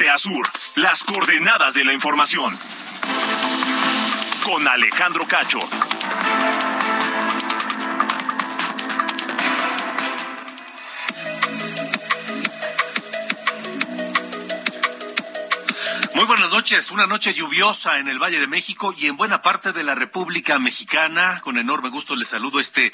Norte las coordenadas de la información. Con Alejandro Cacho. Muy buenas noches. Una noche lluviosa en el Valle de México y en buena parte de la República Mexicana. Con enorme gusto les saludo este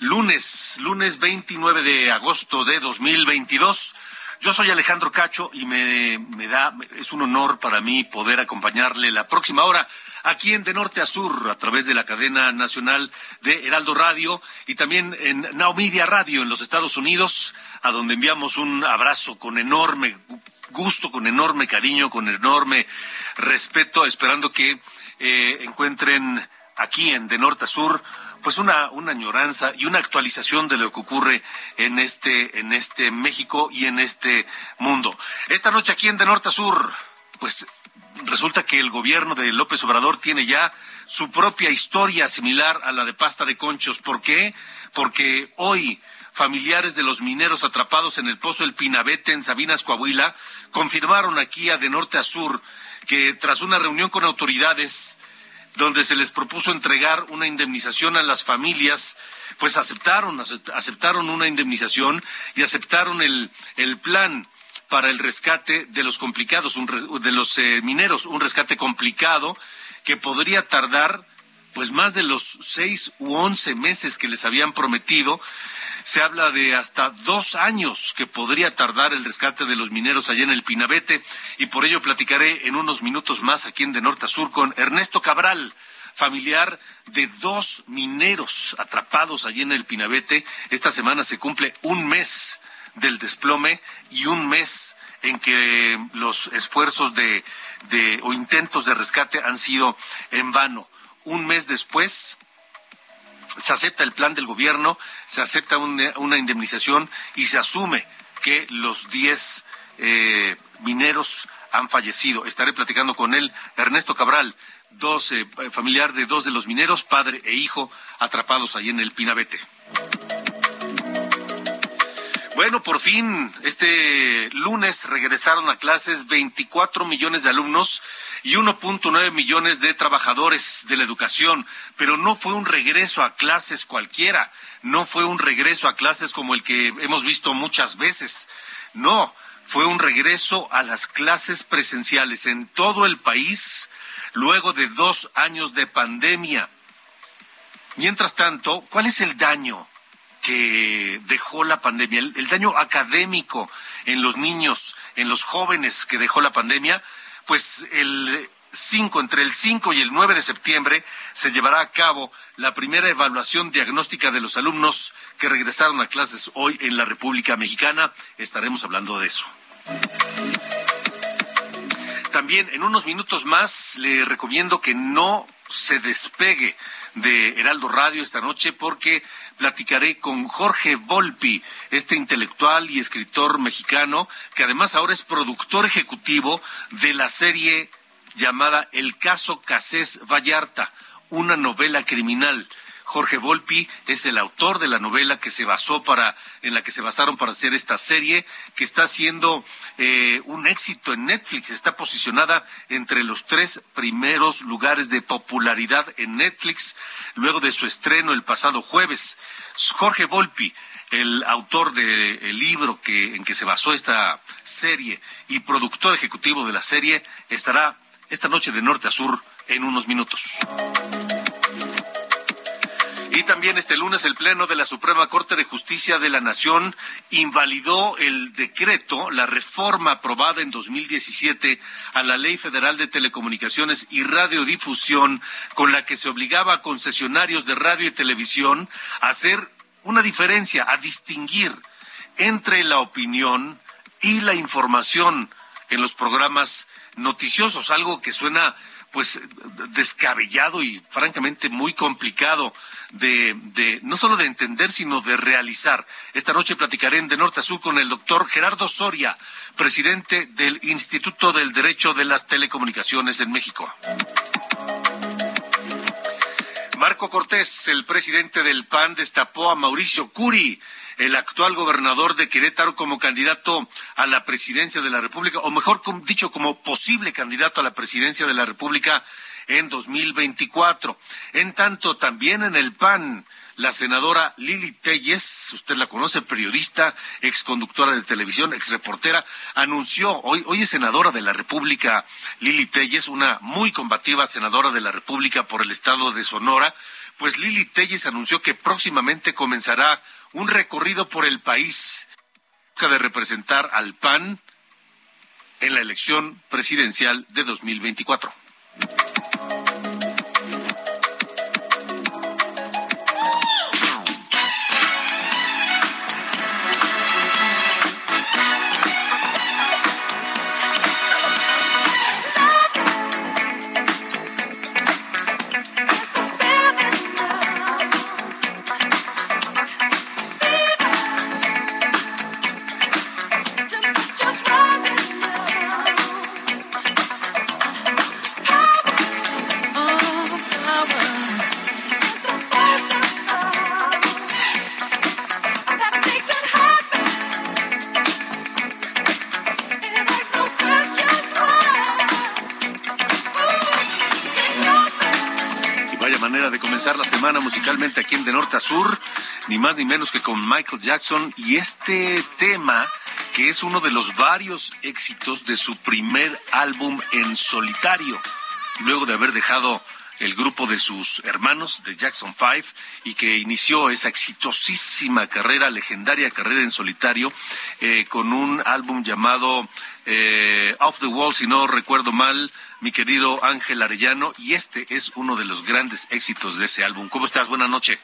lunes, lunes 29 de agosto de 2022. Yo soy Alejandro Cacho y me, me da, es un honor para mí poder acompañarle la próxima hora aquí en De Norte a Sur a través de la cadena nacional de Heraldo Radio y también en Now Radio en los Estados Unidos, a donde enviamos un abrazo con enorme gusto, con enorme cariño, con enorme respeto, esperando que eh, encuentren aquí en De Norte a Sur pues una, una añoranza y una actualización de lo que ocurre en este, en este México y en este mundo. Esta noche aquí en De Norte a Sur, pues resulta que el gobierno de López Obrador tiene ya su propia historia similar a la de pasta de conchos. ¿Por qué? Porque hoy familiares de los mineros atrapados en el pozo El Pinabete en Sabinas, Coahuila, confirmaron aquí a de norte a sur que tras una reunión con autoridades donde se les propuso entregar una indemnización a las familias, pues aceptaron, aceptaron una indemnización y aceptaron el, el plan para el rescate de los complicados, de los eh, mineros, un rescate complicado que podría tardar pues más de los seis u once meses que les habían prometido se habla de hasta dos años que podría tardar el rescate de los mineros allá en el Pinabete y por ello platicaré en unos minutos más aquí en De Norte a Sur con Ernesto Cabral, familiar de dos mineros atrapados allí en el Pinabete. Esta semana se cumple un mes del desplome y un mes en que los esfuerzos de, de o intentos de rescate han sido en vano. Un mes después, se acepta el plan del gobierno, se acepta una, indemnización y se asume que los 10 eh, mineros han fallecido. Estaré platicando con él, Ernesto Cabral, dos, eh, familiar de dos de los mineros, padre e hijo, atrapados ahí en el Pinabete. Bueno, por fin, este lunes regresaron a clases 24 millones de alumnos y 1.9 millones de trabajadores de la educación, pero no fue un regreso a clases cualquiera, no fue un regreso a clases como el que hemos visto muchas veces, no, fue un regreso a las clases presenciales en todo el país luego de dos años de pandemia. Mientras tanto, ¿cuál es el daño? Que dejó la pandemia, el, daño académico en los niños, en los jóvenes que dejó la pandemia, pues el 5, entre el 5 y el 9 de septiembre se llevará a cabo la primera evaluación diagnóstica de los alumnos que regresaron a clases hoy en la República Mexicana. Estaremos hablando de eso. También en unos minutos más le recomiendo que no se despegue de Heraldo Radio esta noche porque platicaré con Jorge Volpi, este intelectual y escritor mexicano que además ahora es productor ejecutivo de la serie llamada El caso Casés Vallarta, una novela criminal Jorge Volpi es el autor de la novela que se basó para, en la que se basaron para hacer esta serie, que está siendo eh, un éxito en Netflix. Está posicionada entre los tres primeros lugares de popularidad en Netflix, luego de su estreno el pasado jueves. Jorge Volpi, el autor del libro que, en que se basó esta serie y productor ejecutivo de la serie, estará esta noche de norte a sur en unos minutos. Y también este lunes el Pleno de la Suprema Corte de Justicia de la Nación invalidó el decreto, la reforma aprobada en 2017 a la Ley Federal de Telecomunicaciones y Radiodifusión, con la que se obligaba a concesionarios de radio y televisión a hacer una diferencia, a distinguir entre la opinión y la información en los programas noticiosos, algo que suena pues descabellado y francamente muy complicado de, de, no solo de entender, sino de realizar. Esta noche platicaré en De Norte a Sur con el doctor Gerardo Soria, presidente del Instituto del Derecho de las Telecomunicaciones en México. Marco Cortés, el presidente del PAN, destapó a Mauricio Curi, el actual gobernador de Querétaro, como candidato a la presidencia de la República, o mejor dicho, como posible candidato a la presidencia de la República en 2024. En tanto, también en el PAN, la senadora Lili Telles, usted la conoce, periodista, exconductora de televisión, exreportera, anunció, hoy, hoy es senadora de la República, Lili Telles, una muy combativa senadora de la República por el estado de Sonora, pues Lili Telles anunció que próximamente comenzará un recorrido por el país de representar al PAN en la elección presidencial de 2024. Musicalmente aquí en De Norte a Sur, ni más ni menos que con Michael Jackson y este tema que es uno de los varios éxitos de su primer álbum en solitario, luego de haber dejado el grupo de sus hermanos de Jackson Five y que inició esa exitosísima carrera, legendaria carrera en solitario, eh, con un álbum llamado eh, Off the Wall, si no recuerdo mal, mi querido Ángel Arellano, y este es uno de los grandes éxitos de ese álbum. ¿Cómo estás? Buenas noches.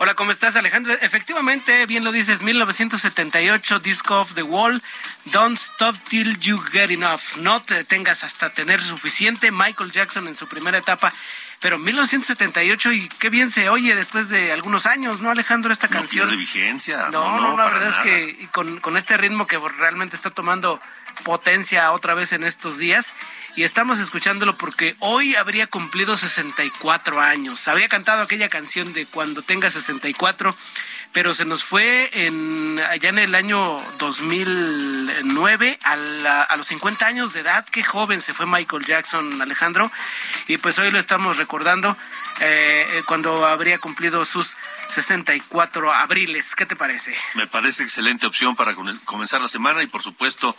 Hola, ¿cómo estás, Alejandro? Efectivamente, bien lo dices, 1978, Disc of the Wall, Don't Stop Till You Get Enough. No te detengas hasta tener suficiente. Michael Jackson en su primera etapa pero 1978 y qué bien se oye después de algunos años, ¿no, Alejandro? Esta canción. de vigencia. No, no, la verdad es que con, con este ritmo que realmente está tomando potencia otra vez en estos días y estamos escuchándolo porque hoy habría cumplido 64 años. Habría cantado aquella canción de cuando tenga 64 pero se nos fue en, allá en el año 2009 a, los 50 años de edad. Qué joven se fue Michael Jackson, Alejandro. Y pues hoy lo estamos recordando eh, cuando habría cumplido sus 64 abriles. ¿Qué te parece? Me parece excelente opción para comenzar la semana y por supuesto,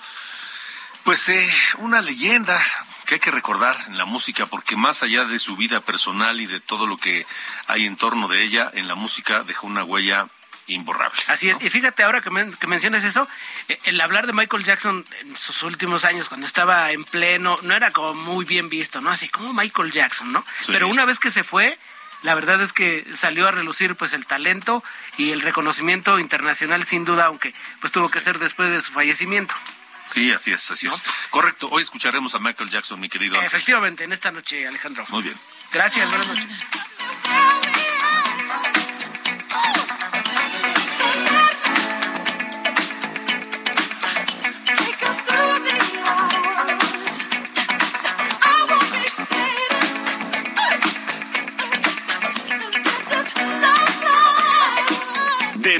pues eh, una leyenda que hay que recordar en la música, porque más allá de su vida personal y de todo lo que hay en torno de ella, en la música dejó una huella imborrable. Así es, y fíjate ahora que, mencionas eso, eh, el hablar de Michael Jackson en sus últimos años, cuando estaba en pleno, no era como muy bien visto, ¿no? Así como Michael Jackson, ¿no? Pero una vez que se fue, la verdad es que salió a relucir pues el talento y el reconocimiento internacional sin duda, aunque pues tuvo que ser después de su fallecimiento. Sí, así es, así es. Correcto, hoy escucharemos a Michael Jackson, mi querido. Efectivamente, en esta noche, Alejandro. Muy bien. Gracias, buenas noches.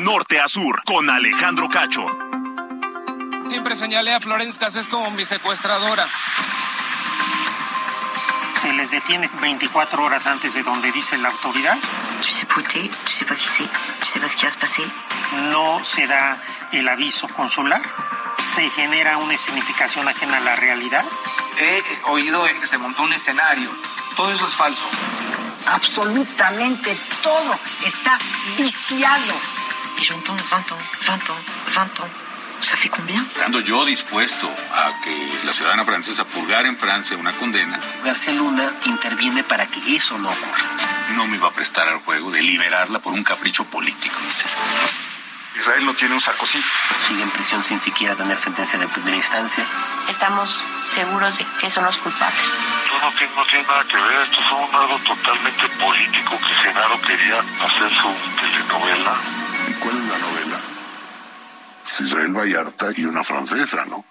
norte a sur con Alejandro Cacho. Siempre señalé a Florence Cassés como mi secuestradora. Se les detiene 24 horas antes de donde dice la autoridad. Tu sais tu sais pas qui c'est, tu sais pas ce qui va se passer. No se da el aviso consular. Se genera una escenificación ajena a la realidad. He oído que se montó un escenario. Todo eso es falso. Absolutamente todo está viciado. Y j'entends 20 ans, 20 ans, 20 ans. ¿Ça fait combien? Estando yo dispuesto a que la ciudadana francesa purgara en Francia una condena, García Luna interviene para que eso no ocurra. no me iba a prestar al juego de liberarla por un capricho político. Israel no tiene un Sarkozy. Sigue en prisión sin siquiera tener sentencia de primera instancia. Estamos seguros de que son los culpables. Yo no tengo nada que ver, esto fue un algo totalmente político que Genaro quería hacer su telenovela. ¿Y cuál es la novela? Israel Vallarta y una francesa, ¿no?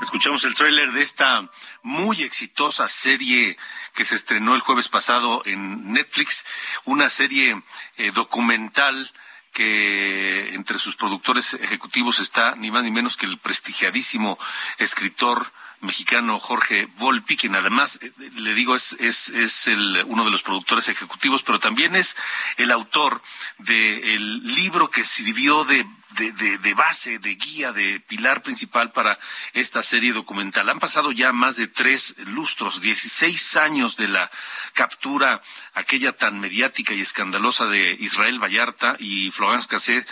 Escuchamos el tráiler de esta muy exitosa serie que se estrenó el jueves pasado en Netflix, una serie eh, documental que entre sus productores ejecutivos está ni más ni menos que el prestigiadísimo escritor mexicano Jorge Volpi, quien además, eh, le digo, es, es, es el, uno de los productores ejecutivos, pero también es el autor del libro que sirvió de de, de, base, de guía, de pilar principal para esta serie documental. Han pasado ya más de tres lustros, 16 años de la captura, aquella tan mediática y escandalosa de Israel Vallarta y Florence Cassé,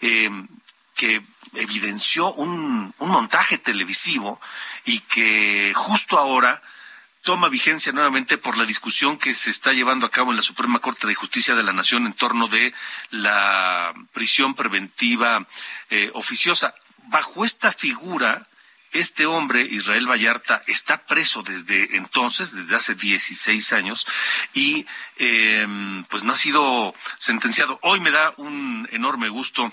eh, que evidenció un, un montaje televisivo y que justo ahora toma vigencia nuevamente por la discusión que se está llevando a cabo en la Suprema Corte de Justicia de la Nación en torno de la prisión preventiva eh, oficiosa. Bajo esta figura, este hombre, Israel Vallarta, está preso desde entonces, desde hace 16 años, y em, pues no ha sido sentenciado. Hoy me da un enorme gusto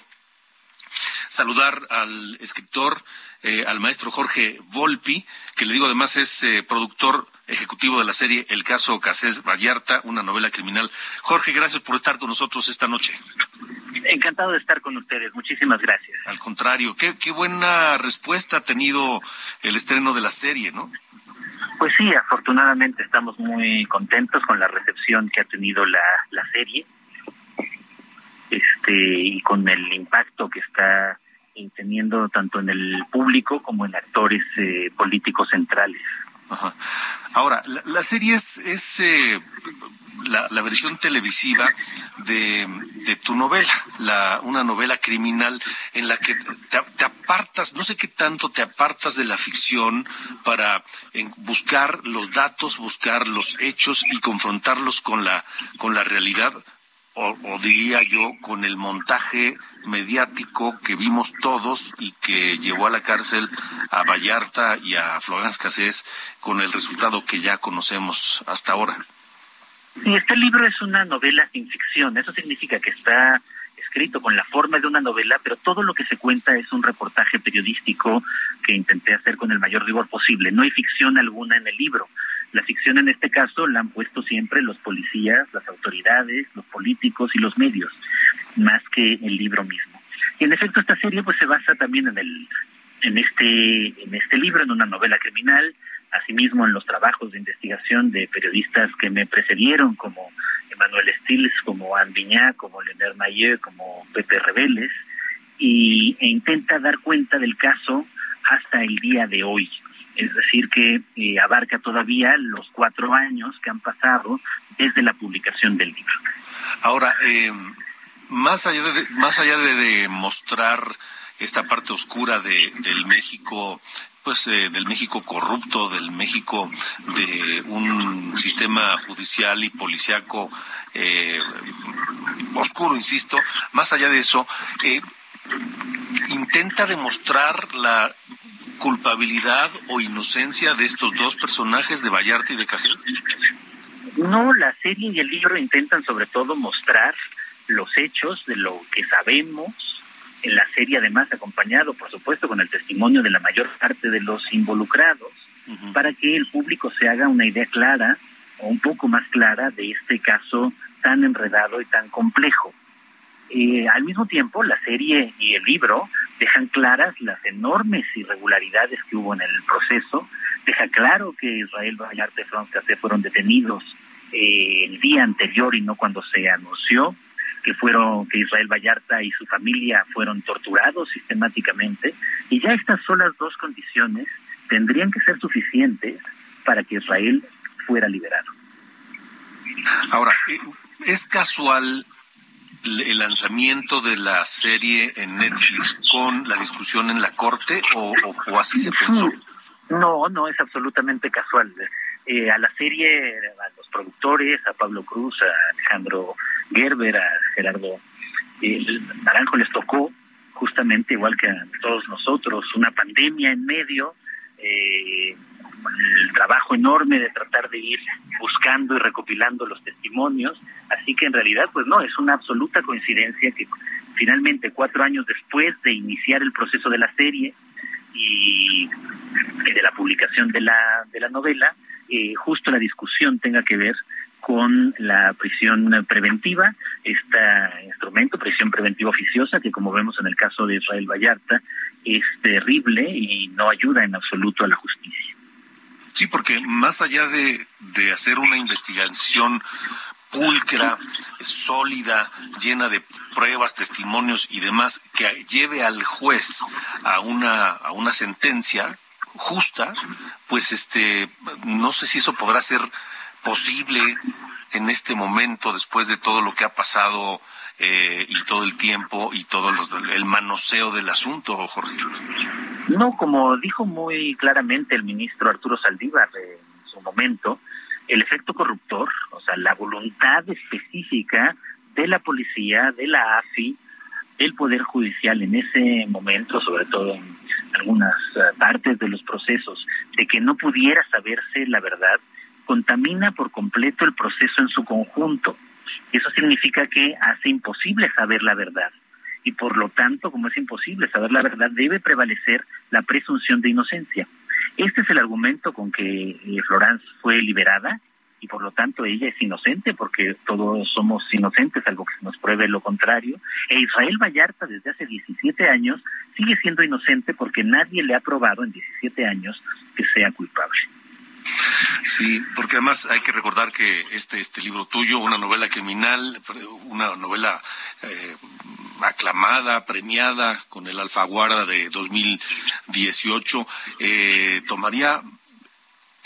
saludar al escritor, eh, al maestro Jorge Volpi, que le digo además es eh, productor ejecutivo de la serie El caso Casés Vallarta, una novela criminal. Jorge, gracias por estar con nosotros esta noche. Encantado de estar con ustedes, muchísimas gracias. Al contrario, qué, qué buena respuesta ha tenido el estreno de la serie, ¿no? Pues sí, afortunadamente estamos muy contentos con la recepción que ha tenido la, la serie este y con el impacto que está teniendo tanto en el público como en actores eh, políticos centrales. Ahora, la, serie es, es eh, la, la, versión televisiva de, de tu novela, la, una novela criminal en la que te, te, apartas, no sé qué tanto te apartas de la ficción para en, buscar los datos, buscar los hechos y confrontarlos con la, con la realidad o, o, diría yo, con el montaje mediático que vimos todos y que llevó a la cárcel a Vallarta y a Florence Cassés con el resultado que ya conocemos hasta ahora. Sí, este libro es una novela sin ficción. Eso significa que está escrito con la forma de una novela, pero todo lo que se cuenta es un reportaje periodístico que intenté hacer con el mayor rigor posible. No hay ficción alguna en el libro. La ficción en este caso la han puesto siempre los policías, las autoridades, los políticos y los medios, más que el libro mismo. Y en efecto esta serie pues se basa también en el en este en este libro, en una novela criminal, asimismo en los trabajos de investigación de periodistas que me precedieron como Emanuel Stiles, como Anne Viñá, como Leonard Mayer, como Pepe Rebeles, y, e intenta dar cuenta del caso hasta el día de hoy es decir, que eh, abarca todavía los cuatro años que han pasado desde la publicación del libro. Ahora, eh, más allá de, más allá de, esta parte oscura de, del México pues eh, del México corrupto, del México de un sistema judicial y policiaco oscuro, insisto, más allá de eso, intenta demostrar la culpabilidad o inocencia de estos dos personajes de Vallarta y de Casel? No, la serie y el libro intentan sobre todo mostrar los hechos de lo que sabemos. En la serie además acompañado, por supuesto, con el testimonio de la mayor parte de los involucrados, uh -huh. para que el público se haga una idea clara o un poco más clara de este caso tan enredado y tan complejo. Eh, al mismo tiempo, la serie y el libro dejan claras las enormes irregularidades que hubo en el proceso, deja claro que Israel Vallarta y Francasé fueron detenidos eh, el día anterior y no cuando se anunció, que fueron que Israel Vallarta y su familia fueron torturados sistemáticamente, y ya estas solas dos condiciones tendrían que ser suficientes para que Israel fuera liberado. Ahora, ¿es casual el lanzamiento de la serie en Netflix con la discusión en la corte o, así se pensó? No, no es absolutamente casual. Eh, a la serie, a los productores, a Pablo Cruz, a Alejandro Gerber, a Gerardo eh, Naranjo les tocó justamente igual que a todos nosotros una pandemia en medio, eh, el trabajo enorme de tratar de ir buscando y recopilando los testimonios, así que en realidad pues no, es una absoluta coincidencia que finalmente cuatro años después de iniciar el proceso de la serie y de la publicación de la, de la novela, eh, justo la discusión tenga que ver con la prisión preventiva, este instrumento, prisión preventiva oficiosa, que como vemos en el caso de Israel Vallarta, es terrible y no ayuda en absoluto a la justicia. Sí, porque más allá de, de hacer una investigación pulcra, sólida, llena de pruebas, testimonios y demás, que lleve al juez a una, a una sentencia justa, pues este, no sé si eso podrá ser posible en este momento, después de todo lo que ha pasado eh, y todo el tiempo y todo el manoseo del asunto, Jorge? No, como dijo muy claramente el ministro Arturo Saldívar en su momento, el efecto corruptor, o sea, la voluntad específica de la policía, de la AFI, del Poder Judicial en ese momento, sobre todo en algunas eh, partes de los procesos, de que no pudiera saberse la verdad, contamina por completo el proceso en su conjunto. Eso significa que hace imposible saber la verdad. Y por lo tanto, como es imposible saber la verdad, debe prevalecer la presunción de inocencia. Este es el argumento con que eh, Florence fue liberada y por lo tanto ella es inocente porque todos somos inocentes, algo que nos pruebe lo contrario. E Israel Vallarta desde hace 17 años sigue siendo inocente porque nadie le ha probado en 17 años que sea culpable. Sí, porque además hay que recordar que este, este libro tuyo, una novela criminal, una novela eh, aclamada, premiada con el Alfaguara de 2018, eh, tomaría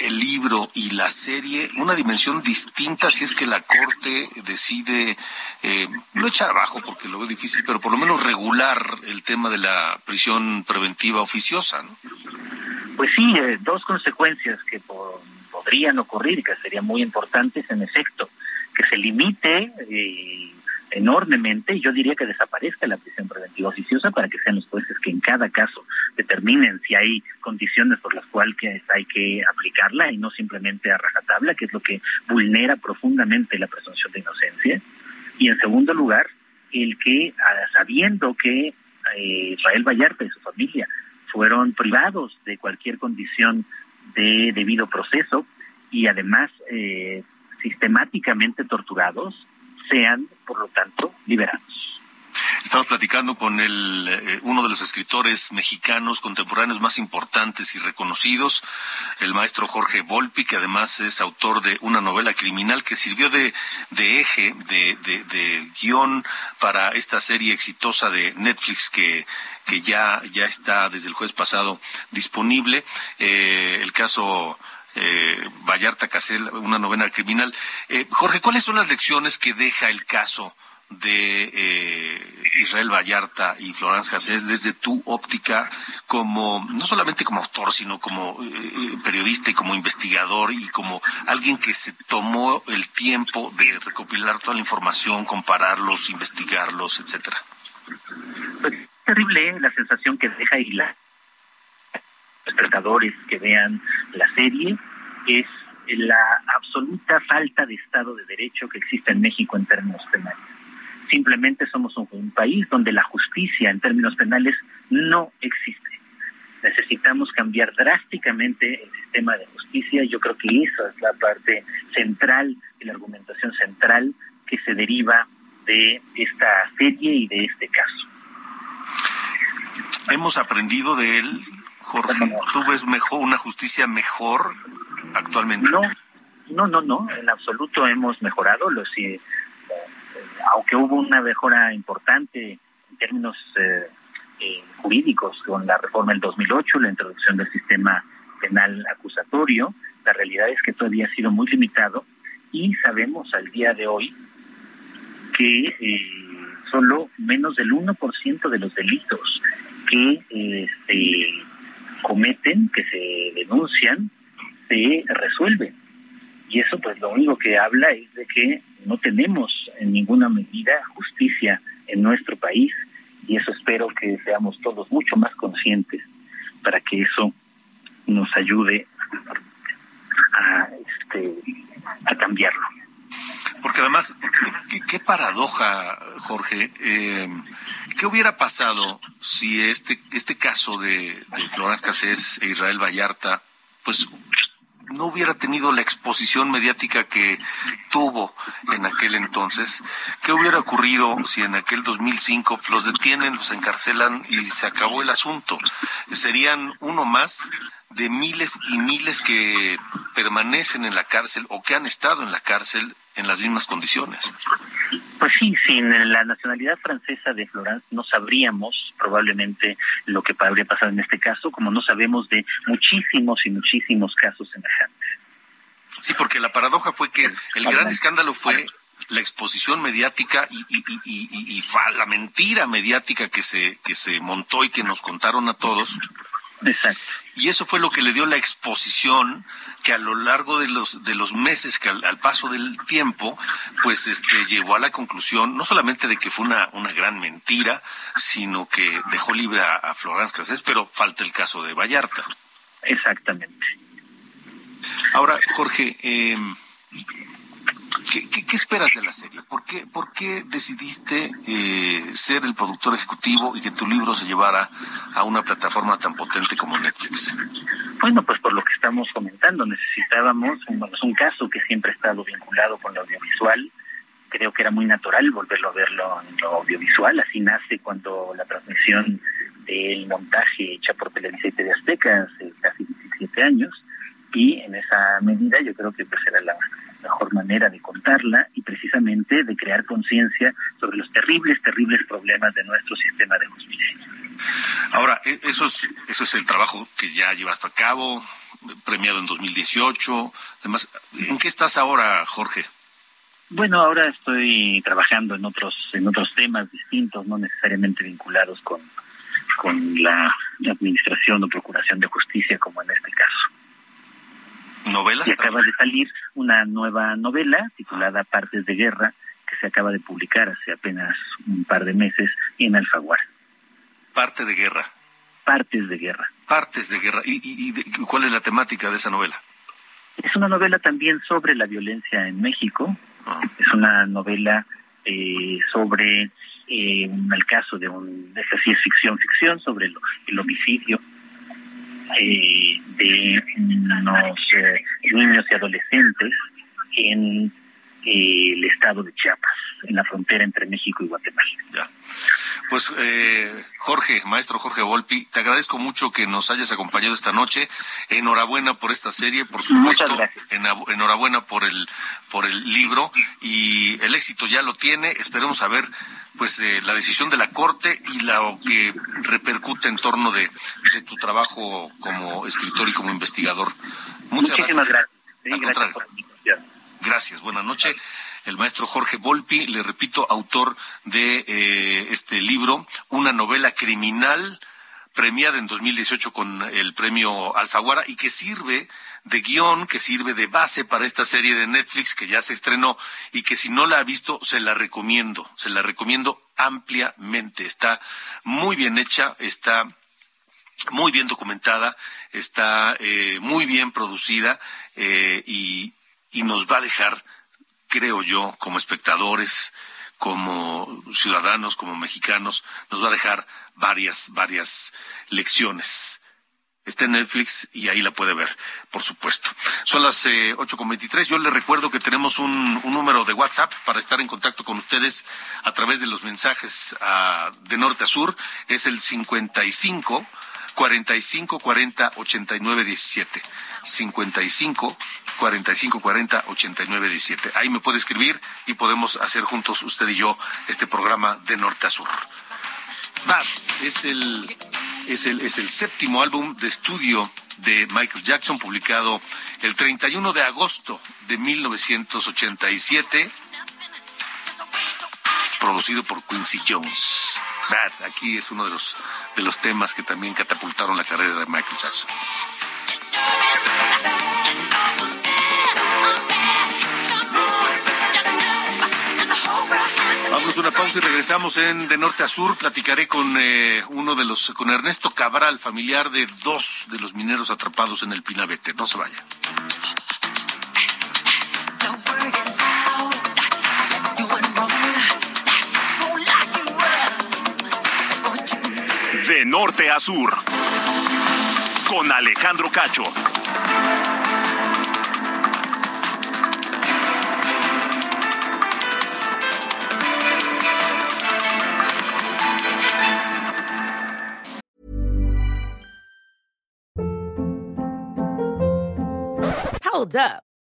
el libro y la serie una dimensión distinta si es que la Corte decide eh, no echar abajo porque lo veo difícil, pero por lo menos regular el tema de la prisión preventiva oficiosa, ¿no? Pues sí, eh, dos consecuencias que podrían ocurrir que serían muy importantes en efecto, que se limite eh, enormemente, yo diría que desaparezca la prisión preventiva oficiosa para que sean los jueces que en cada caso determinen si hay condiciones por las cuales hay que aplicarla y no simplemente a rajatabla, que es lo que vulnera profundamente la presunción de inocencia. Y en segundo lugar, el que, sabiendo que eh, Israel Vallarta y su familia fueron privados de cualquier condición de debido proceso y además eh, sistemáticamente torturados, sean, por lo tanto, liberados. Estamos platicando con el, eh, uno de los escritores mexicanos contemporáneos más importantes y reconocidos, el maestro Jorge Volpi, que además es autor de una novela criminal que sirvió de, de eje, de, guion para esta serie exitosa de Netflix que, que ya, ya está desde el jueves pasado disponible. Eh, el caso eh, Vallarta Casel, una novela criminal. Eh, Jorge, ¿cuáles son las lecciones que deja el caso de eh, Israel Vallarta y Florence Cassés desde tu óptica como, no solamente como autor, sino como eh, periodista y como investigador y como alguien que se tomó el tiempo de recopilar toda la información, compararlos, investigarlos, etcétera? Pues terrible la sensación que deja y espectadores que vean la serie es la absoluta falta de Estado de Derecho que existe en México en términos penales. Simplemente somos un, país donde la justicia en términos penales no existe. Necesitamos cambiar drásticamente el sistema de justicia. Yo creo que esa es la parte central y la argumentación central que se deriva de esta serie y de este caso. Hemos aprendido de él, Jorge, ¿tú ves mejor una justicia mejor actualmente? No, no, no, no, en absoluto hemos mejorado. Los, eh, aunque hubo una mejora importante en términos eh, eh, jurídicos con la reforma del 2008, la introducción del sistema penal acusatorio, la realidad es que todavía ha sido muy limitado y sabemos al día de hoy que solo menos del 1% de los delitos que este, cometen, que se denuncian, se resuelven. Y eso pues lo único que habla es de que no tenemos en ninguna medida justicia en nuestro país y eso espero que seamos todos mucho más conscientes para que eso nos ayude a, este, a cambiarlo. Porque además, qué, paradoja, Jorge. Eh, ¿Qué hubiera pasado si este este caso de, de Florence Cassés e Israel Vallarta, pues no hubiera tenido la exposición mediática que tuvo en aquel entonces, ¿qué hubiera ocurrido si en aquel 2005 los detienen, los encarcelan y se acabó el asunto? Serían uno más de miles y miles que permanecen en la cárcel o que han estado en la cárcel en las mismas condiciones. Pues sí, sin la nacionalidad francesa de Florence no sabríamos probablemente lo que habría pasado en este caso, como no sabemos de muchísimos y muchísimos casos semejantes. Sí, porque la paradoja fue que el gran escándalo fue la exposición mediática y, y, y, y, la mentira mediática que se, que se montó y que nos contaron a todos. Exacto. Y eso fue lo que le dio la exposición que a lo largo de los de los meses que al, paso del tiempo pues este llevó a la conclusión no solamente de que fue una una gran mentira sino que dejó libre a, Florence Cassés pero falta el caso de Vallarta exactamente ahora Jorge eh, ¿Qué, esperas de la serie? ¿Por qué, por qué decidiste eh, ser el productor ejecutivo y que tu libro se llevara a una plataforma tan potente como Netflix? Bueno, pues por lo que estamos comentando, necesitábamos un, un caso que siempre ha estado vinculado con lo audiovisual. Creo que era muy natural volverlo a verlo en lo audiovisual. Así nace cuando la transmisión del montaje hecha por Televisa y TV Azteca hace casi 17 años. Y en esa medida yo creo que pues era la mejor manera de contarla y precisamente de crear conciencia sobre los terribles, terribles problemas de nuestro sistema de justicia. Ahora, e, eso es, eso es el trabajo que ya llevaste a cabo, premiado en 2018. Además, ¿en qué estás ahora, Jorge? Bueno, ahora estoy trabajando en otros en otros temas distintos, no necesariamente vinculados con, con la administración o procuración de justicia, como en este caso. ¿Novelas? Y acaba de salir una nueva novela titulada Partes de Guerra, que se acaba de publicar hace apenas un par de meses en Alfaguara. Parte de guerra. Partes de guerra. Partes de guerra. ¿Y, y, cuál es la temática de esa novela? Es una novela también sobre la violencia en México. Ah. Es una novela eh, sobre eh, el caso de un, es ficción, ficción, sobre el homicidio eh, de unos eh, niños y adolescentes en eh, el estado de Chiapas, en la frontera entre México y Guatemala. Ya. Pues eh, Jorge, maestro Jorge Volpi, te agradezco mucho que nos hayas acompañado esta noche. Enhorabuena por esta serie, por supuesto. enhorabuena por el por el libro y el éxito ya lo tiene. Esperemos a ver pues eh, la decisión de la corte y lo que repercute en torno de, de tu trabajo como escritor y como investigador. Muchas Muchísimas gracias. gracias, gracias. Buenas noches el maestro Jorge Volpi, le repito, autor de eh, este libro, una novela criminal premiada en 2018 con el premio Alfaguara y que sirve de guion, que sirve de base para esta serie de Netflix que ya se estrenó y que si no la ha visto se la recomiendo, se la recomiendo ampliamente. Está muy bien hecha, está muy bien documentada, está eh, muy bien producida eh, y, y nos va a dejar creo yo, como espectadores, como ciudadanos, como mexicanos, nos va a dejar varias, varias lecciones. Está en Netflix y ahí la puede ver, por supuesto. Son las eh, ocho con veintitrés. Yo les recuerdo que tenemos un, un, número de WhatsApp para estar en contacto con ustedes a través de los mensajes uh, de norte a sur. Es el 55 45 40 89 17. 55 45 40 89 17. Ahí me puede escribir y podemos hacer juntos usted y yo este programa de norte a sur. Bad es el es el es el séptimo álbum de estudio de Michael Jackson publicado el 31 de agosto de 1987 producido por Quincy Jones. Aquí es uno de los, de los temas que también catapultaron la carrera de Michael Jackson. Vamos a una pausa y regresamos en De Norte a Sur. Platicaré con eh, uno de los, con Ernesto Cabral, familiar de dos de los mineros atrapados en el Pinabete. No se vaya. De norte a sur. Con Alejandro Cacho. Hold up.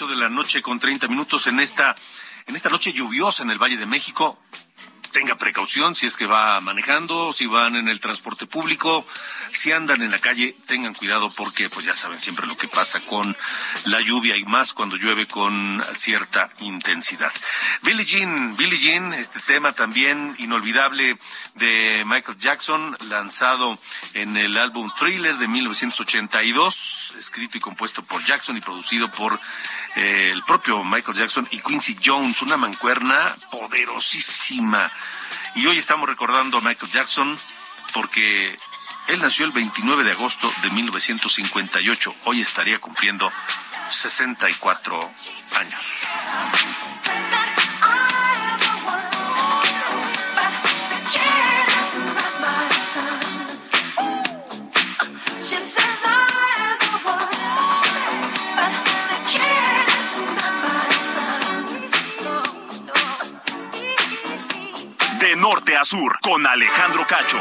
8 de la noche con 30 minutos en esta, en esta noche lluviosa en el Valle de México. Tenga precaución si es que va manejando, si van en el transporte público, si andan en la calle, tengan cuidado porque pues ya saben siempre lo que pasa con la lluvia y más cuando llueve con cierta intensidad. Billie Jean, Billie Jean, este tema también inolvidable de Michael Jackson, lanzado en el álbum Thriller de 1982, escrito y compuesto por Jackson y producido por eh, el propio Michael Jackson y Quincy Jones, una mancuerna poderosísima. Y hoy estamos recordando a Michael Jackson porque él nació el 29 de agosto de 1958. Hoy estaría cumpliendo 64 años. Norte a sur, con Alejandro Cacho.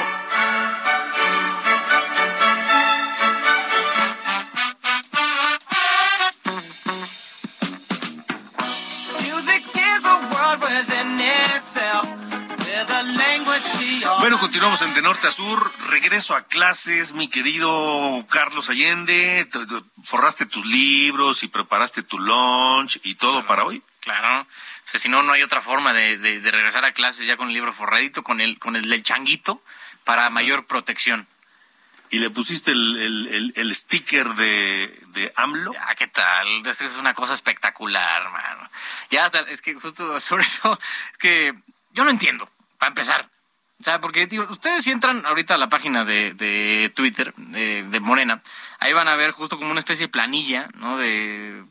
Bueno, continuamos en De Norte a Sur. Regreso a clases, mi querido Carlos Allende. Forraste tus libros y preparaste tu lunch y todo para hoy. Claro. O sea, si no, no hay otra forma de, de- de regresar a clases ya con el libro forradito, con el, con el del changuito, para mayor protección. Y le pusiste el, el- el- el sticker de, de AMLO. Ah, ¿qué tal? Es es una cosa espectacular, mano. Ya es que justo sobre eso, es que yo no entiendo, para empezar. O sea, porque, digo, ustedes si entran ahorita a la página de, de Twitter de, de Morena, ahí van a ver justo como una especie de planilla, ¿no? De,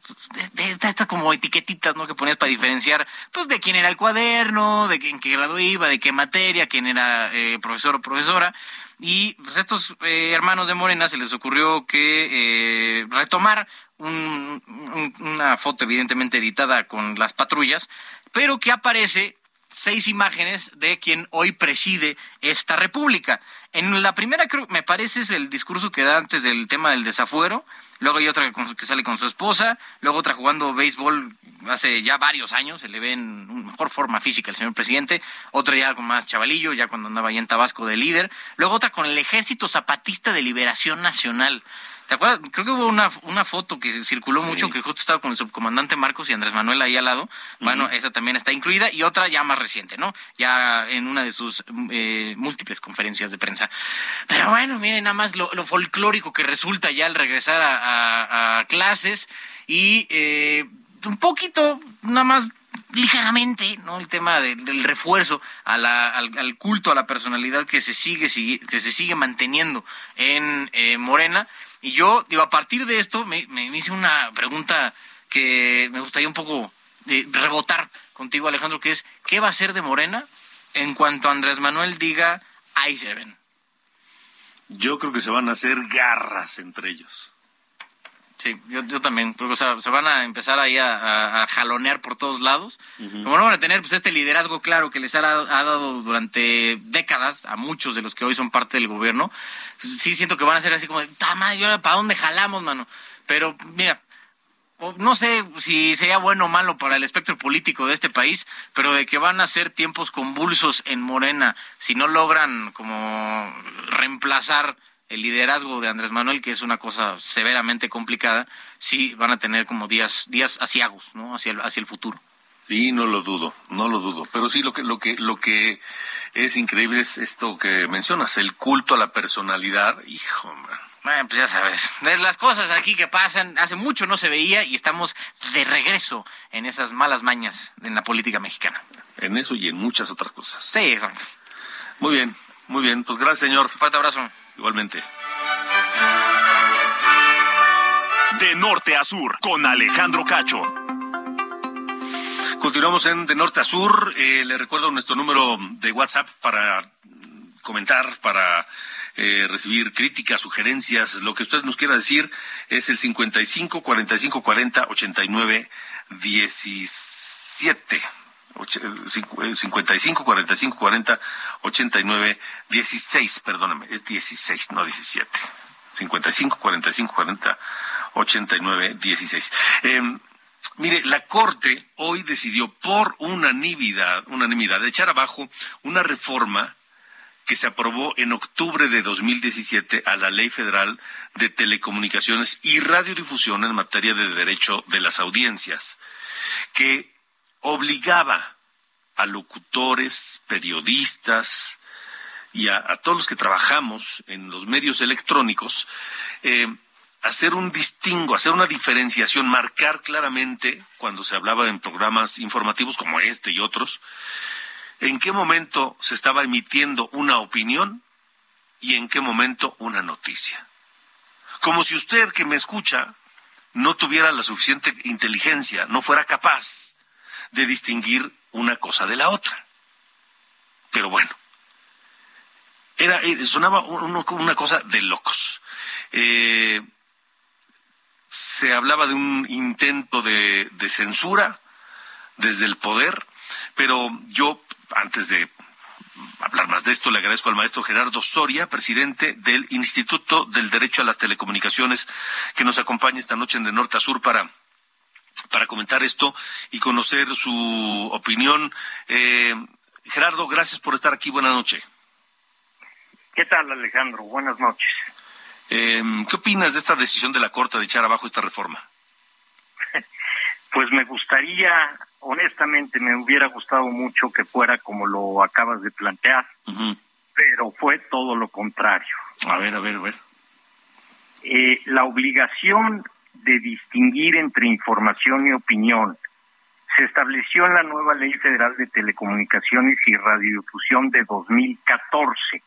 de, de estas como etiquetitas, ¿no? Que ponías para diferenciar, pues, de quién era el cuaderno, de en qué grado iba, de qué materia, quién era eh, profesor o profesora. Y pues estos eh, hermanos de Morena se les ocurrió que eh, retomar un- un- una foto evidentemente editada con las patrullas, pero que aparece seis imágenes de quien hoy preside esta república. En la primera creo me parece es el discurso que da antes del tema del desafuero, luego hay otra que sale con su esposa, luego otra jugando béisbol hace ya varios años, se le ve en mejor forma física el señor presidente, otra ya con más chavalillo, ya cuando andaba ahí en Tabasco de líder, luego otra con el Ejército Zapatista de Liberación Nacional. ¿Te acuerdas? Creo que hubo una, una foto que circuló mucho que justo estaba con el subcomandante Marcos y Andrés Manuel ahí al lado. Bueno, esa también está incluida y otra ya más reciente, ¿no? Ya en una de sus eh, múltiples conferencias de prensa. Pero bueno, miren nada más lo, lo folclórico que resulta ya al regresar a, a- a clases y eh, un poquito, nada más ligeramente, ¿no? El tema de- del refuerzo a la- al, al culto a la personalidad que se sigue, sigue- que se sigue manteniendo en eh, Morena. Y yo, digo, a partir de esto me, me- hice una pregunta que me gustaría un poco eh, rebotar contigo, Alejandro, que es, ¿qué va a ser de Morena en cuanto Andrés Manuel diga, ahí se ven? Yo creo que se van a hacer garras entre ellos. Sí, yo, yo también, porque o sea, se van a empezar ahí a, a- a jalonear por todos lados. Como no van a tener pues este liderazgo claro que les ha, dado- ha dado durante décadas a muchos de los que hoy son parte del gobierno, sí siento que van a ser así como, de, "Ta madre, ¿y ahora para dónde jalamos, mano? Pero mira, no sé si sería bueno o malo para el espectro político de este país, pero de que van a ser tiempos convulsos en Morena, si no logran como reemplazar el liderazgo de Andrés Manuel, que es una cosa severamente complicada, sí van a tener como días, días asiagos, ¿no? Hacia el, hacia el futuro. Sí, no lo dudo, no lo dudo. Pero sí, lo que, lo que, lo que es increíble es esto que mencionas, el culto a la personalidad. Hijo, man. Bueno, pues ya sabes, de las cosas aquí que pasan, hace mucho no se veía y estamos de regreso en esas malas mañas en la política mexicana. En eso y en muchas otras cosas. Sí, exacto. Muy bien, muy bien. Pues gracias, señor. Fuerte abrazo. Igualmente. De norte a sur, con Alejandro Cacho. Continuamos en De Norte a Sur. Eh, le recuerdo nuestro número de WhatsApp para comentar, para eh, recibir críticas, sugerencias, lo que usted nos quiera decir es el 55 45 40 89 17. Och- eh, cincu- eh, 55 45 40 89 16, perdóname, es 16, no 17. 55 45 40 89 16. Eh, Mire, la Corte hoy decidió por unanimidad, unanimidad, echar abajo una reforma que se aprobó en octubre de 2017 a la Ley Federal de Telecomunicaciones y Radiodifusión en materia de derecho de las audiencias, que obligaba a locutores, periodistas y a, todos los que trabajamos en los medios electrónicos eh, hacer un distingo, hacer una diferenciación, marcar claramente cuando se hablaba en programas informativos como este y otros, en qué momento se estaba emitiendo una opinión y en qué momento una noticia. Como si usted que me escucha no tuviera la suficiente inteligencia, no fuera capaz de distinguir una cosa de la otra. Pero bueno, era, eh, sonaba una cosa de locos. Eh, se hablaba de un intento de, de censura desde el poder, pero yo, antes de hablar más de esto, le agradezco al maestro Gerardo Soria, presidente del Instituto del Derecho a las Telecomunicaciones, que nos acompaña esta noche en De Norte a Sur para, para comentar esto y conocer su opinión. Eh, Gerardo, gracias por estar aquí. Buenas noches. ¿Qué tal, Alejandro? Buenas noches. Eh, ¿Qué opinas de esta decisión de la Corte de echar abajo esta reforma? Pues me gustaría, honestamente, me hubiera gustado mucho que fuera como lo acabas de plantear, pero fue todo lo contrario. A ver, a ver, a ver. Eh, la obligación de distinguir entre información y opinión se estableció en la nueva Ley Federal de Telecomunicaciones y Radiodifusión de 2014.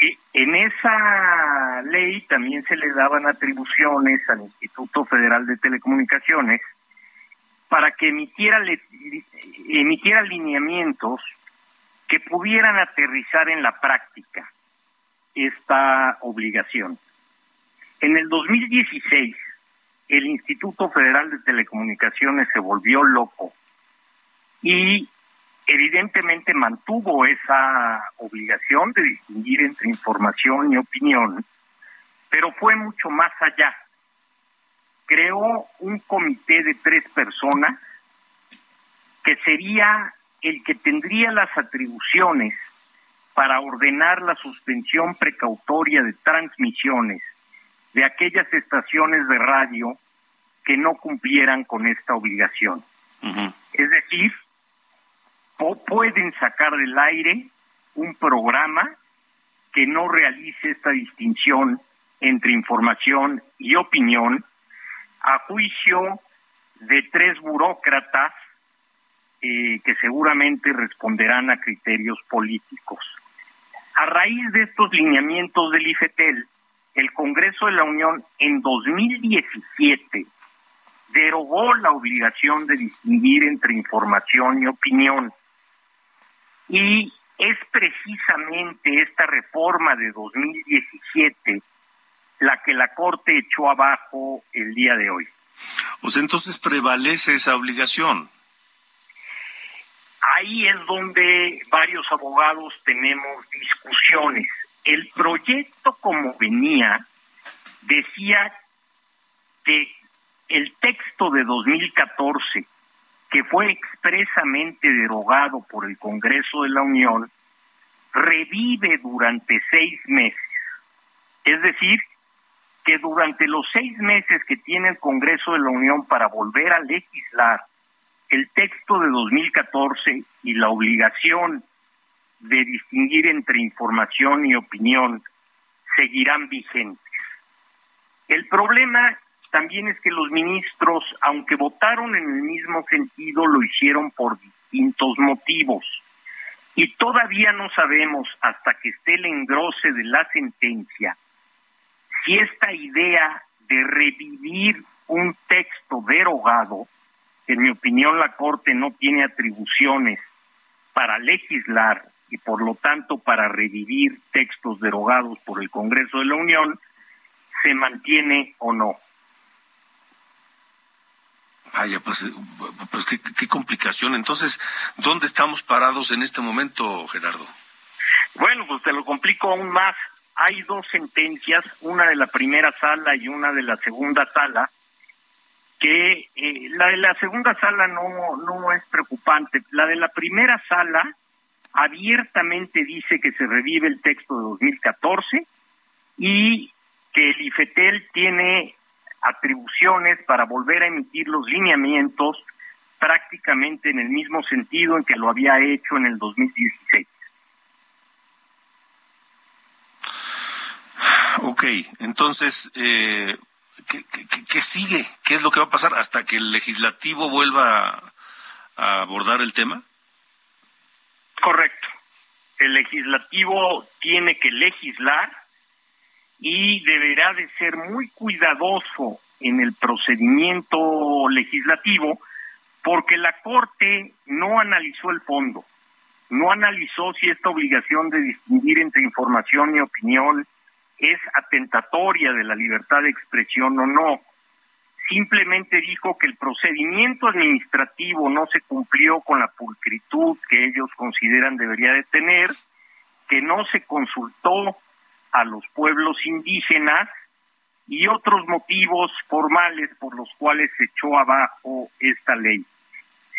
Y en esa ley también se le daban atribuciones al Instituto Federal de Telecomunicaciones para que emitiera, le- emitiera lineamientos que pudieran aterrizar en la práctica esta obligación. En el 2016, el Instituto Federal de Telecomunicaciones se volvió loco y evidentemente mantuvo esa obligación de distinguir entre información y opinión, pero fue mucho más allá. Creó un comité de tres personas que sería el que tendría las atribuciones para ordenar la suspensión precautoria de transmisiones de aquellas estaciones de radio que no cumplieran con esta obligación. Es decir, pueden sacar del aire un programa que no realice esta distinción entre información y opinión a juicio de tres burócratas eh, que seguramente responderán a criterios políticos. A raíz de estos lineamientos del IFETEL, el Congreso de la Unión en 2017 derogó la obligación de distinguir entre información y opinión. Y es precisamente esta reforma de 2017 la que la Corte echó abajo el día de hoy. Pues entonces prevalece esa obligación. Ahí es donde varios abogados tenemos discusiones. El proyecto como venía decía que el texto de 2014, que fue expresamente derogado por el Congreso de la Unión, revive durante seis meses. Es decir, que durante los seis meses que tiene el Congreso de la Unión para volver a legislar el texto de 2014 y la obligación de distinguir entre información y opinión seguirán vigentes. El problema también es que los ministros, aunque votaron en el mismo sentido, lo hicieron por distintos motivos. Y todavía no sabemos, hasta que esté el engrose de la sentencia, si esta idea de revivir un texto derogado, en mi opinión la Corte no tiene atribuciones para legislar y por lo tanto para revivir textos derogados por el Congreso de la Unión, se mantiene o no. Vaya, pues, pues qué, qué, complicación. Entonces, ¿dónde estamos parados en este momento, Gerardo? Bueno, pues te lo complico aún más. Hay dos sentencias, una de la primera sala y una de la segunda sala, que eh, la de la segunda sala no, no es preocupante. La de la primera sala abiertamente dice que se revive el texto de 2014 y que el IFETEL tiene atribuciones para volver a emitir los lineamientos prácticamente en el mismo sentido en que lo había hecho en el 2016. Ok, entonces, eh, ¿qué, sigue? ¿Qué es lo que va a pasar hasta que el legislativo vuelva a abordar el tema? Correcto. El legislativo tiene que legislar y deberá de ser muy cuidadoso en el procedimiento legislativo porque la Corte no analizó el fondo, no analizó si esta obligación de distinguir entre información y opinión es atentatoria de la libertad de expresión o no. Simplemente dijo que el procedimiento administrativo no se cumplió con la pulcritud que ellos consideran debería de tener, que no se consultó a los pueblos indígenas y otros motivos formales por los cuales se echó abajo esta ley.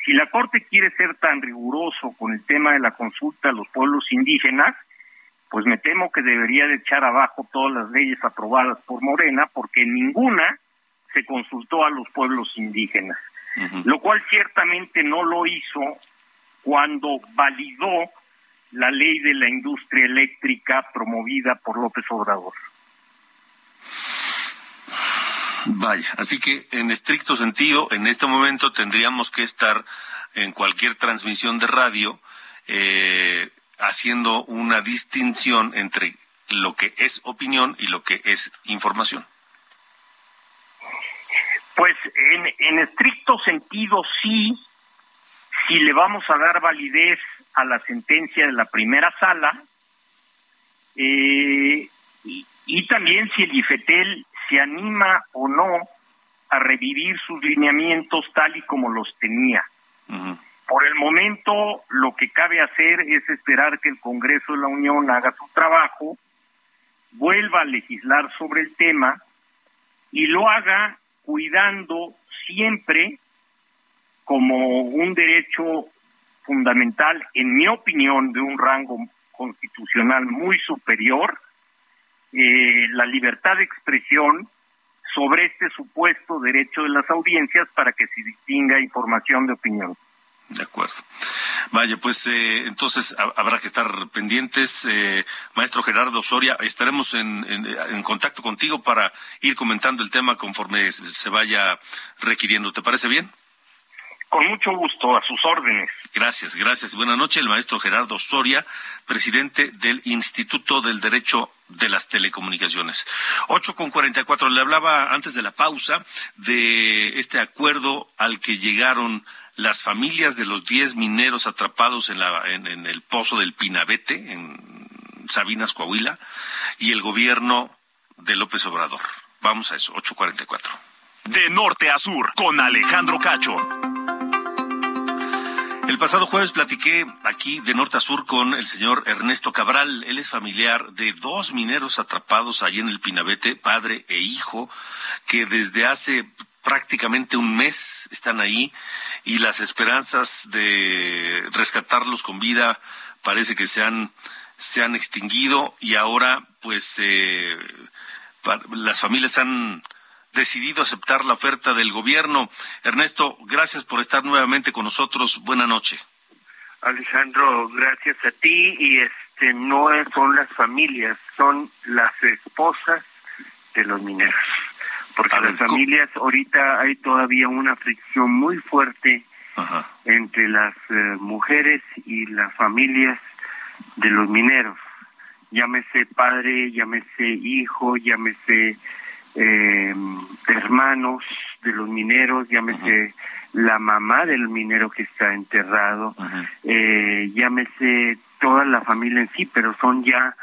Si la Corte quiere ser tan riguroso con el tema de la consulta a los pueblos indígenas, pues me temo que debería de echar abajo todas las leyes aprobadas por Morena, porque ninguna se consultó a los pueblos indígenas, lo cual ciertamente no lo hizo cuando validó la ley de la industria eléctrica promovida por López Obrador. Vaya, así que en estricto sentido, en este momento tendríamos que estar en cualquier transmisión de radio eh, haciendo una distinción entre lo que es opinión y lo que es información. En, en estricto sentido sí, si le vamos a dar validez a la sentencia de la primera sala, eh, y, y, también si el IFETEL se anima o no a revivir sus lineamientos tal y como los tenía. Uh -huh. Por el momento, lo que cabe hacer es esperar que el Congreso de la Unión haga su trabajo, vuelva a legislar sobre el tema y lo haga cuidando siempre como un derecho fundamental, en mi opinión, de un rango constitucional muy superior, eh, la libertad de expresión sobre este supuesto derecho de las audiencias para que se distinga información de opinión. De acuerdo. Vaya, pues eh, entonces habrá que estar pendientes. Eh, maestro Gerardo Soria, estaremos en, en, contacto contigo para ir comentando el tema conforme se vaya requiriendo. ¿Te parece bien? Con mucho gusto, a sus órdenes. Gracias, gracias. Buenas noches, el maestro Gerardo Soria, presidente del Instituto del Derecho de las Telecomunicaciones. Ocho con cuarenta y cuatro. Le hablaba antes de la pausa de este acuerdo al que llegaron las familias de los diez mineros atrapados en, la, en, el pozo del Pinabete, en Sabinas, Coahuila, y el gobierno de López Obrador. Vamos a eso, 844. De norte a sur, con Alejandro Cacho. El pasado jueves platiqué aquí de norte a sur con el señor Ernesto Cabral. Él es familiar de dos mineros atrapados allí en el Pinabete, padre e hijo, que desde hace prácticamente un mes están ahí y las esperanzas de rescatarlos con vida parece que se han, se han extinguido y ahora pues eh, las familias han decidido aceptar la oferta del gobierno. Ernesto, gracias por estar nuevamente con nosotros. Buena noche. Alejandro, gracias a ti y este no son las familias, son las esposas de los mineros porque las familias ahorita hay todavía una fricción muy fuerte entre las eh, mujeres y las familias de los mineros. Llámese padre, llámese hijo, llámese eh, hermanos de los mineros, llámese la mamá del minero que está enterrado, eh, llámese toda la familia en sí, pero son ya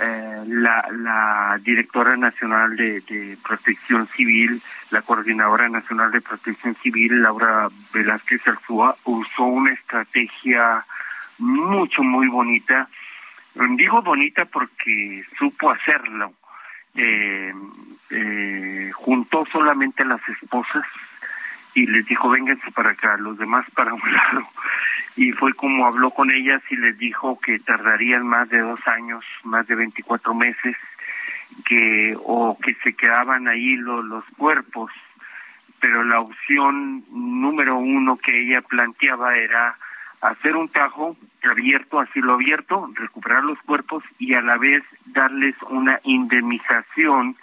eh, la, la, directora nacional de, protección civil, la coordinadora nacional de protección civil, Laura Velázquez Arzúa, usó una estrategia mucho, muy bonita. Digo bonita porque supo hacerlo. Eh, eh, juntó solamente a las esposas y les dijo, vénganse para acá, los demás para un lado. Y fue como habló con ellas y les dijo que tardarían más de dos años, más de 24 meses, que o que se quedaban ahí los cuerpos, pero la opción número uno que ella planteaba era hacer un tajo abierto, así lo abierto, recuperar los cuerpos y a la vez darles una indemnización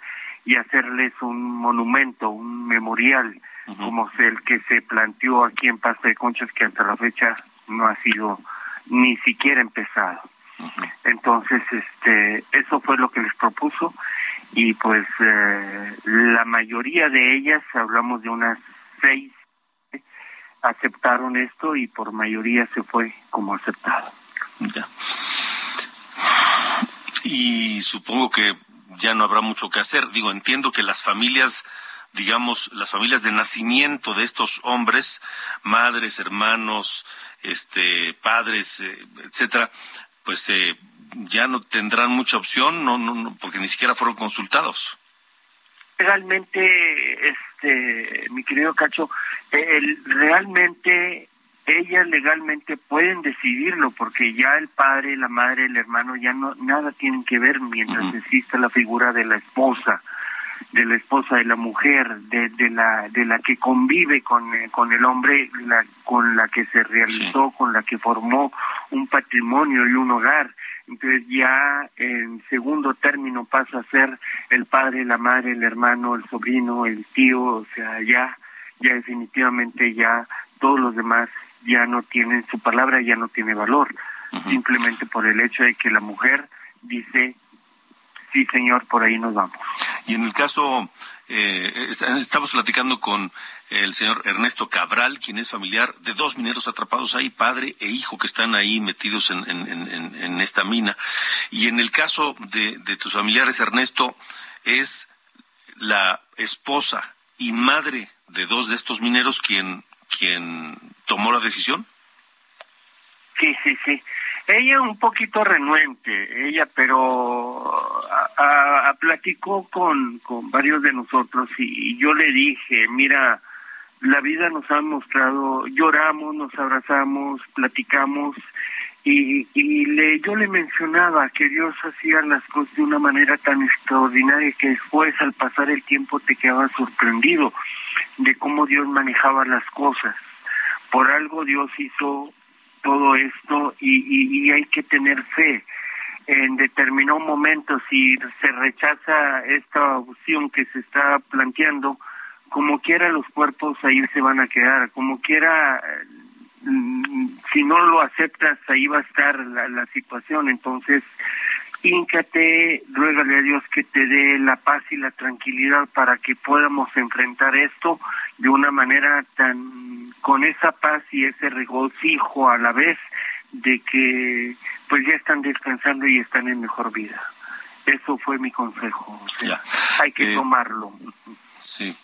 y hacerles un monumento, un memorial, como el que se planteó aquí en Pasta de Conchas, que hasta la fecha no ha sido ni siquiera empezado. Entonces, este, eso fue lo que les propuso y pues eh, la mayoría de ellas, hablamos de unas seis, aceptaron esto y por mayoría se fue como aceptado. Y supongo que ya no habrá mucho que hacer. Digo, entiendo que las familias digamos, las familias de nacimiento de estos hombres, madres, hermanos, este, padres, eh, etcétera, pues eh, ya no tendrán mucha opción, no, no, porque ni siquiera fueron consultados. Realmente, este, mi querido Cacho, el, realmente ellas legalmente pueden decidirlo porque ya el padre, la madre, el hermano ya no nada tienen que ver mientras exista la figura de la esposa de la esposa de la mujer, de, de la de la que convive con, eh, con el hombre, la, con la que se realizó, con la que formó un patrimonio y un hogar. Entonces ya en segundo término pasa a ser el padre, la madre, el hermano, el sobrino, el tío, o sea, ya ya definitivamente ya todos los demás ya no tienen su palabra, ya no tiene valor, simplemente por el hecho de que la mujer dice sí señor, por ahí nos vamos. Y en el caso, eh, estamos platicando con el señor Ernesto Cabral, quien es familiar de dos mineros atrapados ahí, padre e hijo que están ahí metidos en, en, esta mina. Y en el caso de, de tus familiares, Ernesto, es la esposa y madre de dos de estos mineros quien, quien tomó la decisión. Sí, sí, sí. Ella un poquito renuente, ella, pero a, platicó con, con varios de nosotros y, yo le dije, mira, la vida nos ha mostrado, lloramos, nos abrazamos, platicamos Y, y le, yo le mencionaba que Dios hacía las cosas de una manera tan extraordinaria que después al pasar el tiempo te quedabas sorprendido de cómo Dios manejaba las cosas. Por algo Dios hizo todo esto y, y, y hay que tener fe. En determinado momento si se rechaza esta opción que se está planteando, como quiera los cuerpos ahí se van a quedar, como quiera mm, si no lo aceptas ahí va a estar la, la situación, entonces híncate, ruégale a Dios que te dé la paz y la tranquilidad para que podamos enfrentar esto de una manera tan con esa paz y ese regocijo a la vez de que pues ya están descansando y están en mejor vida. Eso fue mi consejo. O sea, hay que Eh, tomarlo. Sí,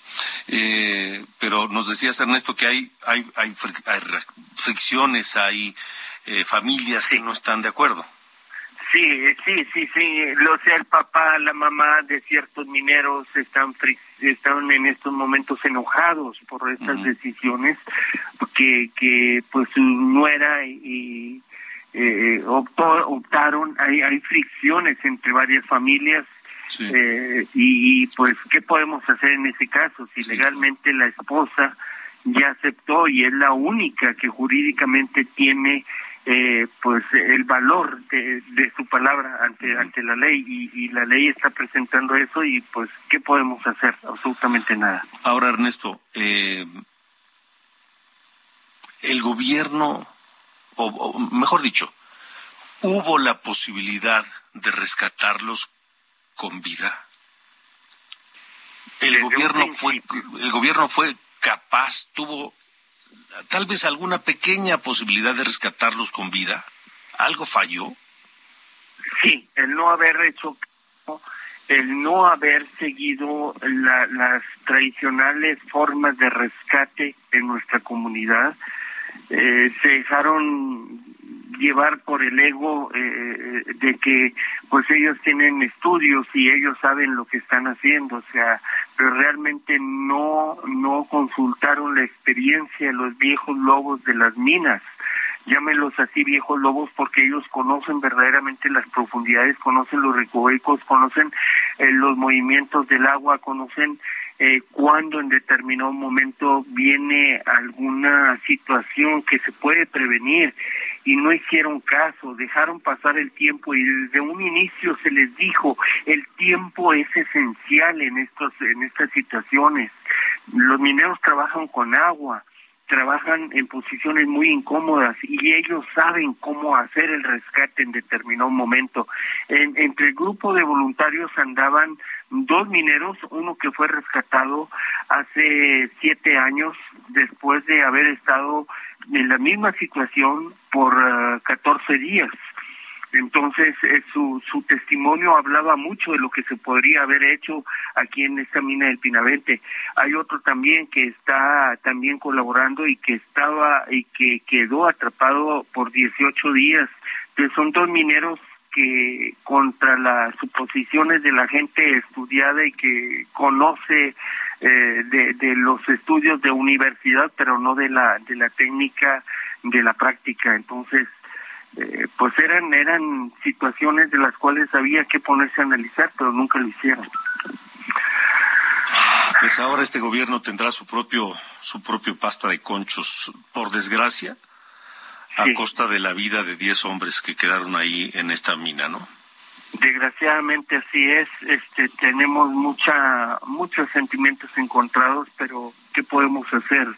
eh, pero nos decías Ernesto que hay hay hay, fric- hay fricciones, hay eh, familias que no están de acuerdo. Sí, eh, sí, sí, sí. Lo sea el papá, la mamá de ciertos mineros están están en estos momentos enojados por estas decisiones que que pues su nuera y eh, optó, optaron. Hay hay fricciones entre varias familias. Eh, y, y, pues qué podemos hacer en ese caso si legalmente la esposa ya aceptó y es la única que jurídicamente tiene eh, pues el valor de, de su palabra ante ante la ley y, y la ley está presentando eso y pues qué podemos hacer absolutamente nada. Ahora Ernesto, eh, el gobierno, o, o mejor dicho, hubo la posibilidad de rescatarlos con vida. El gobierno fue, el gobierno fue capaz, tuvo tal vez alguna pequeña posibilidad de rescatarlos con vida. Algo falló. Sí, el no haber hecho, el no haber seguido la- las tradicionales formas de rescate en nuestra comunidad, eh, se dejaron llevar por el ego eh, de que pues ellos tienen estudios y ellos saben lo que están haciendo, o sea, pero realmente no no consultaron la experiencia de los viejos lobos de las minas. Llámelos así viejos lobos porque ellos conocen verdaderamente las profundidades, conocen los recovecos, conocen eh, los movimientos del agua, conocen eh, cuando en determinado momento viene alguna situación que se puede prevenir y no hicieron caso, dejaron pasar el tiempo y desde un inicio se les dijo el tiempo es esencial en estos en estas situaciones. Los mineros trabajan con agua, trabajan en posiciones muy incómodas y ellos saben cómo hacer el rescate en determinado momento. En- entre el grupo de voluntarios andaban dos mineros, uno que fue rescatado hace siete años después de haber estado en la misma situación por eh, 14 días. Entonces, eh, su, su testimonio hablaba mucho de lo que se podría haber hecho aquí en esta mina del Pinavente. Hay otro también que está también colaborando y que estaba y que quedó atrapado por 18 días. Entonces, son dos mineros que contra las suposiciones de la gente estudiada y que conoce eh, de, de los estudios de universidad, pero no de la de la técnica de la práctica. Entonces, eh, pues eran eran situaciones de las cuales había que ponerse a analizar, pero nunca lo hicieron. Pues ahora este gobierno tendrá su propio su propio pasta de conchos, por desgracia, a costa de la vida de 10 hombres que quedaron ahí en esta mina, ¿no? Desgraciadamente así es, este tenemos mucha muchos sentimientos encontrados, pero ¿qué podemos hacer?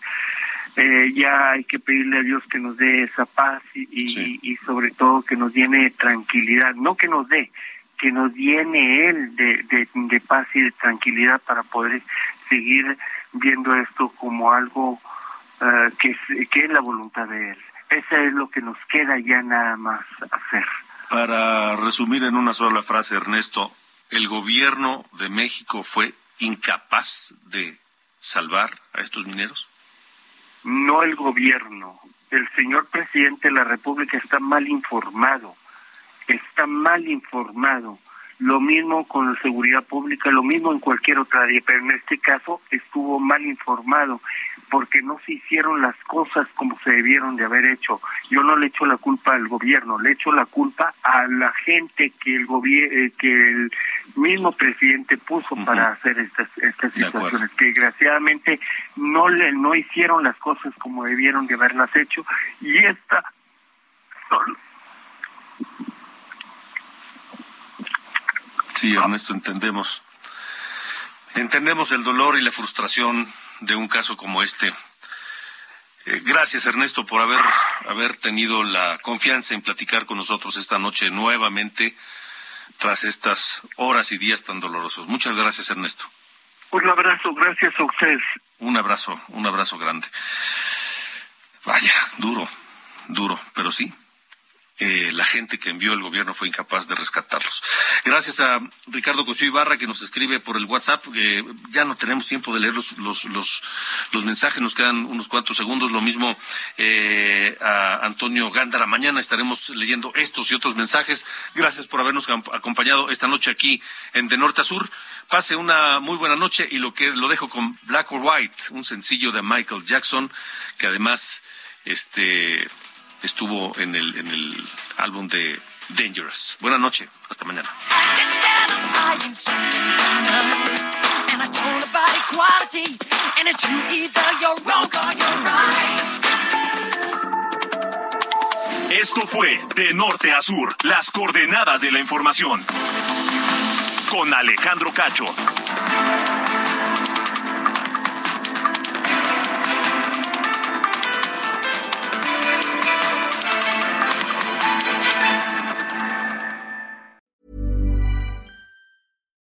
Eh, ya hay que pedirle a Dios que nos dé esa paz y, y, y sobre todo que nos llene de tranquilidad, no que nos dé, que nos llene Él de, de, de paz y de tranquilidad para poder seguir viendo esto como algo eh, que, es, que es la voluntad de Él. Esa es lo que nos queda ya nada más hacer. Para resumir en una sola frase, Ernesto, el gobierno de México fue incapaz de salvar a estos mineros. No el gobierno. El señor presidente de la República está mal informado, está mal informado. Lo mismo con la seguridad pública, lo mismo en cualquier otra área, pero en este caso estuvo mal informado porque no se hicieron las cosas como se debieron de haber hecho. Yo no le echo la culpa al gobierno, le echo la culpa a la gente que el gobierno, que el mismo presidente puso para hacer estas estas situaciones, que desgraciadamente no le no hicieron las cosas como debieron de haberlas hecho y esta solo Sí, Ernesto, entendemos. Entendemos el dolor y la frustración de un caso como este. Eh, gracias, Ernesto, por haber, haber tenido la confianza en platicar con nosotros esta noche nuevamente tras estas horas y días tan dolorosos. Muchas gracias, Ernesto. Un abrazo, gracias a ustedes. Un abrazo, un abrazo grande. Vaya, duro, duro, pero sí, eh, la gente que envió el gobierno fue incapaz de rescatarlos. Gracias a Ricardo Cosío Ibarra que nos escribe por el WhatsApp. Eh, ya no tenemos tiempo de leer los, los, los, mensajes, nos quedan unos cuantos segundos. Lo mismo eh, a Antonio Gándara. Mañana estaremos leyendo estos y otros mensajes. Gracias por habernos acompañado esta noche aquí en De Norte a Sur. Pase una muy buena noche y lo que lo dejo con Black or White, un sencillo de Michael Jackson que además este estuvo en el, en el álbum de Dangerous. Buenas noches, hasta mañana. Esto fue De Norte a Sur, las coordenadas de la información. Con Alejandro Cacho.